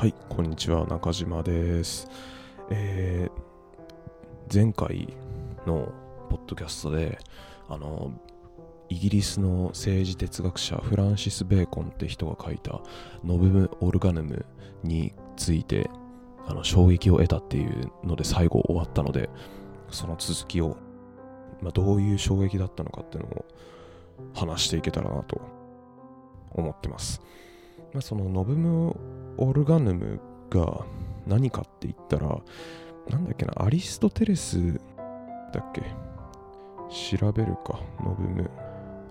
はい、こんにちは、中島です。えー前回のポッドキャストで、あの、イギリスの政治哲学者フランシス・ベーコンって人が書いたノブム・オルガヌムについてあの衝撃を得たっていうので最後終わったのでその続きを、まあ、どういう衝撃だったのかっていうのを話していけたらなと思ってます。まあ、そのノブム・オルガヌムが何かって言ったらなんだっけなアリストテレスだっけ？調べるかノブム。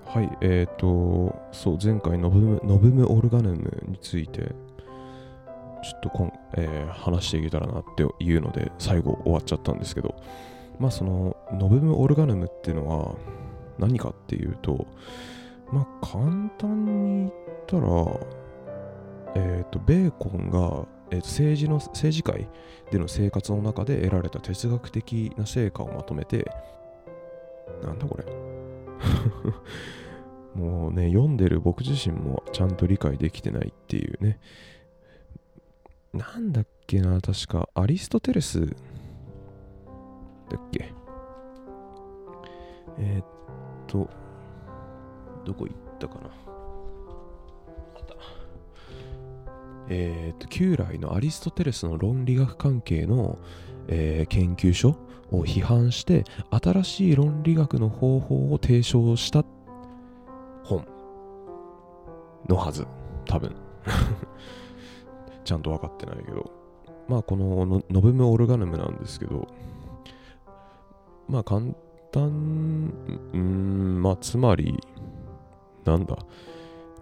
はいえっ、ー、とそう前回ノブムノブム・オルガヌムについてちょっとこん、えー話していけたらなっていうので最後終わっちゃったんですけど。まあそのノブム・オルガヌムっていうのは何かっていうとまあ簡単に言ったらえっ、とベーコンが、えーと政治の政治界での生活の中で得られた哲学的な成果をまとめてなんだこれ。もうね読んでる僕自身もちゃんと理解できてないっていうね。なんだっけな確か。アリストテレス。だっけ。えーっとどこ行ったかな。えーと旧来のアリストテレスの論理学関係の、えー研究所を批判して新しい論理学の方法を提唱した本のはず。多分。ちゃんと分かってないけど。まあこのノノブム・オルガヌムなんですけど。まあ簡単うんまあつまりなんだ。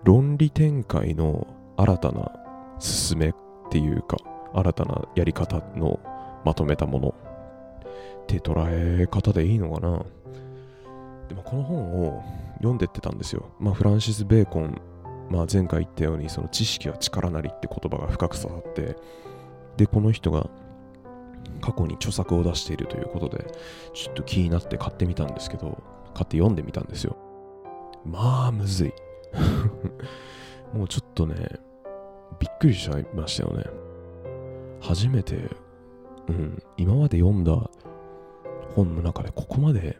論理展開の新たな進めっていうか新たなやり方のまとめたものって捉え方でいいのかな？でもこの本を読んでってたんですよ。まあフランシス・ベーコン、まあ、前回言ったようにその知識は力なりって言葉が深く刺さってでこの人が過去に著作を出しているということでちょっと気になって買ってみたんですけど買って読んでみたんですよ。まあむずい。もうちょっとねびっくりしちゃいましたよね。初めて、うん、今まで読んだ本の中でここまで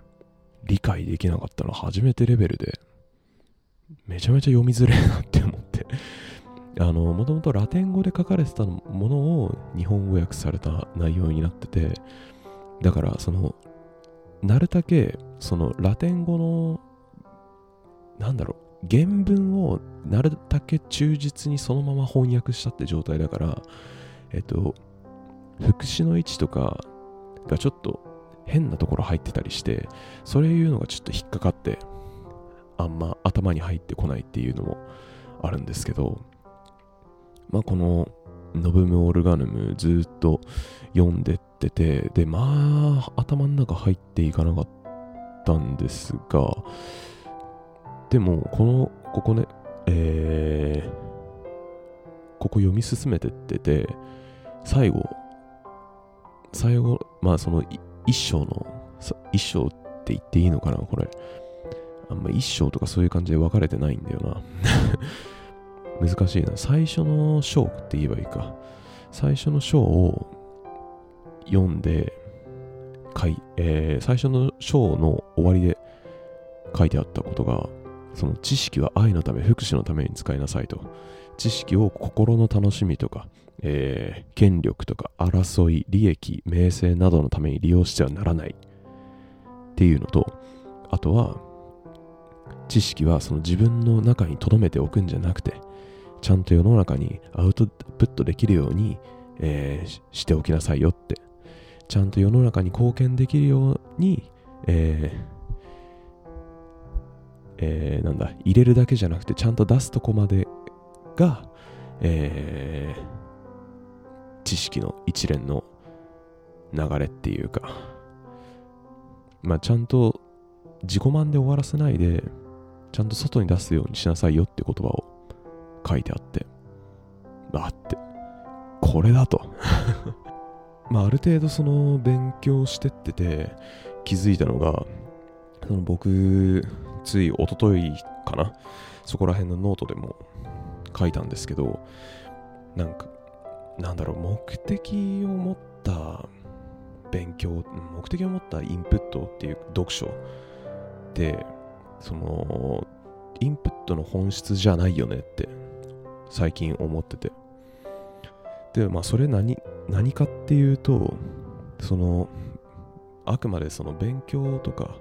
理解できなかったのは初めてレベルで、めちゃめちゃ読みづれえなって思って、あの、もともとラテン語で書かれてたものを日本語訳された内容になってて、だからその、なるだけ、そのラテン語の、なんだろう、原文をなるだけ忠実にそのまま翻訳したって状態だから、えっと、副詞の位置とかがちょっと変なところ入ってたりして、そういうのがちょっと引っかかって、あんま頭に入ってこないっていうのもあるんですけど、まあこのノブム・オルガヌムずっと読んでってて、で、まあ頭の中入っていかなかったんですが、でもこの、ここね、えー、ここ読み進めてってて、最後、最後、まあその一章の、一章って言っていいのかな、これ。あんま一章とかそういう感じで分かれてないんだよな。難しいな。最初の章って言えばいいか。最初の章を読んで、かいえー最初の章の終わりで書いてあったことが、その知識は愛のため、福祉のために使いなさいと。知識を心の楽しみとか、えー権力とか争い、利益、名声などのために利用してはならないっていうのと、あとは、知識はその自分の中に留めておくんじゃなくて、ちゃんと世の中にアウトプットできるように、えーしておきなさいよって。ちゃんと世の中に貢献できるように、えーえーなんだ、入れるだけじゃなくて、ちゃんと出すとこまでが、えー知識の一連の流れっていうか、まあちゃんと自己満で終わらせないで、ちゃんと外に出すようにしなさいよって言葉を書いてあって、あって、これだと。まあある程度その勉強してってて気づいたのが、その僕、つい一昨日かな、そこら辺のノートでも書いたんですけど、なんか、なんだろう目的を持った勉強目的を持ったインプットっていう読書ってそのインプットの本質じゃないよねって最近思ってて。でまあそれ何何かっていうとそのあくまでその勉強とか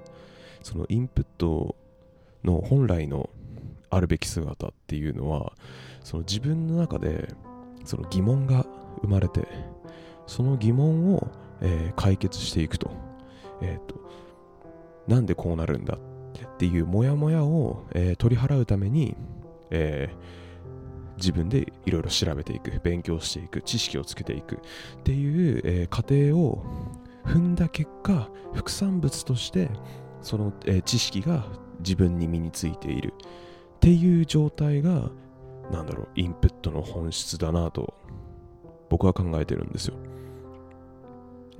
そのインプットの本来のあるべき姿っていうのはその自分の中でその疑問が生まれてその疑問を、えー、解決していくと,、えーと、なんでこうなるんだっていうモヤモヤを、えー、取り払うために、えー、自分でいろいろ調べていく勉強していく知識をつけていくっていう、え過程を踏んだ結果副産物としてその、え知識が自分に身についているっていう状態がなんだろうインプットの本質だなと僕は考えてるんですよ。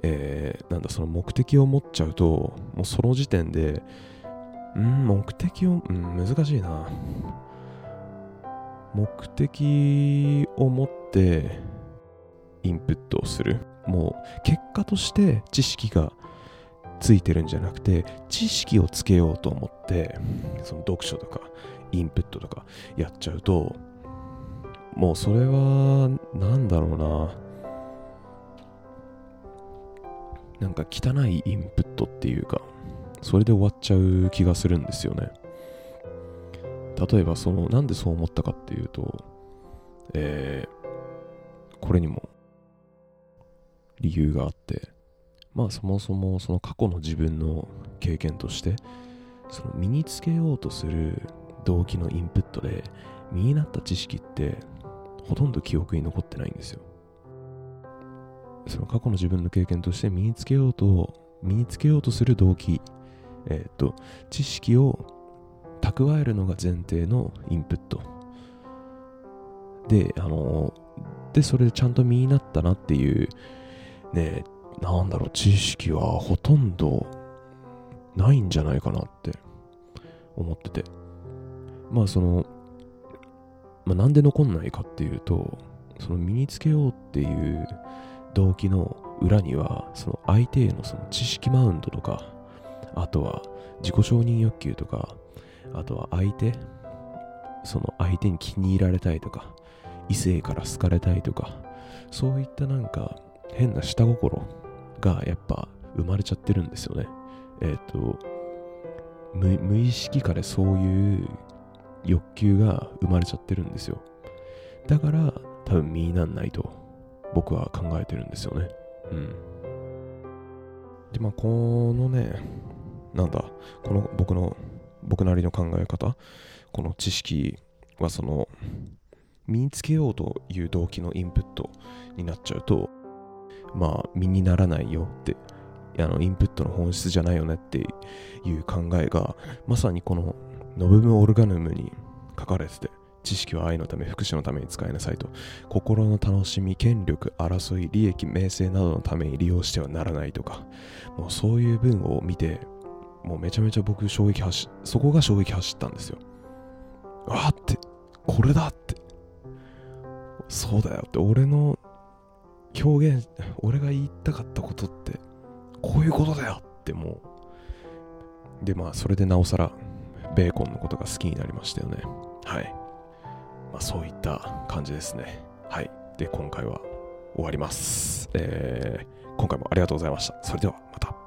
えー、なんだその目的を持っちゃうともうその時点でうん目的を、うん、難しいな目的を持ってインプットをするもう結果として知識がついてるんじゃなくて知識をつけようと思ってその読書とかインプットとかやっちゃうともうそれはなんだろうな。なんか汚いインプットっていうかそれで終わっちゃう気がするんですよね。例えばそのなんでそう思ったかっていうとえー、これにも理由があってまあそもそもその過去の自分の経験としてその身につけようとする動機のインプットで身になった知識ってほとんど記憶に残ってないんですよ。その過去の自分の経験として身につけようと身につけようとする動機えっ、と知識を蓄えるのが前提のインプット。であのでそれでちゃんと身になったなっていうねなんだろう、知識はほとんどないんじゃないかなって思ってて。まあその、まあ、なんで残んないかっていうと、その身につけようっていう動機の裏には、その相手へのその知識マウントとか、あとは自己承認欲求とか、あとは相手、その相手に気に入られたいとか、異性から好かれたいとか、そういったなんか変な下心がやっぱ生まれちゃってるんですよね。えっ、ー、と無、意識下でそういう欲求が生まれちゃってるんですよ。だから多分身になんないと僕は考えてるんですよね。うん。で、まあこのね、なんだ、この僕の、僕なりの考え方、この知識はその、身につけようという動機のインプットになっちゃうと、まあ、身にならないよって、あの、インプットの本質じゃないよねっていう考えが、まさにこの、ノブム・オルガヌムに書かれてて、知識は愛のため、福祉のために使いなさいと、心の楽しみ、権力、争い、利益、名声などのために利用してはならないとか、もうそういう文を見て、もうめちゃめちゃ僕衝撃走、そこが衝撃走ったんですよ。あって、これだって。そうだよって、俺の表現、俺が言いたかったことって、こういうことだよってもう、で、まあ、それでなおさら、ベーコンのことが好きになりましたよね。はい。まあ、そういった感じですね。はい。で、今回は終わります。えー、今回もありがとうございました。それでは、また。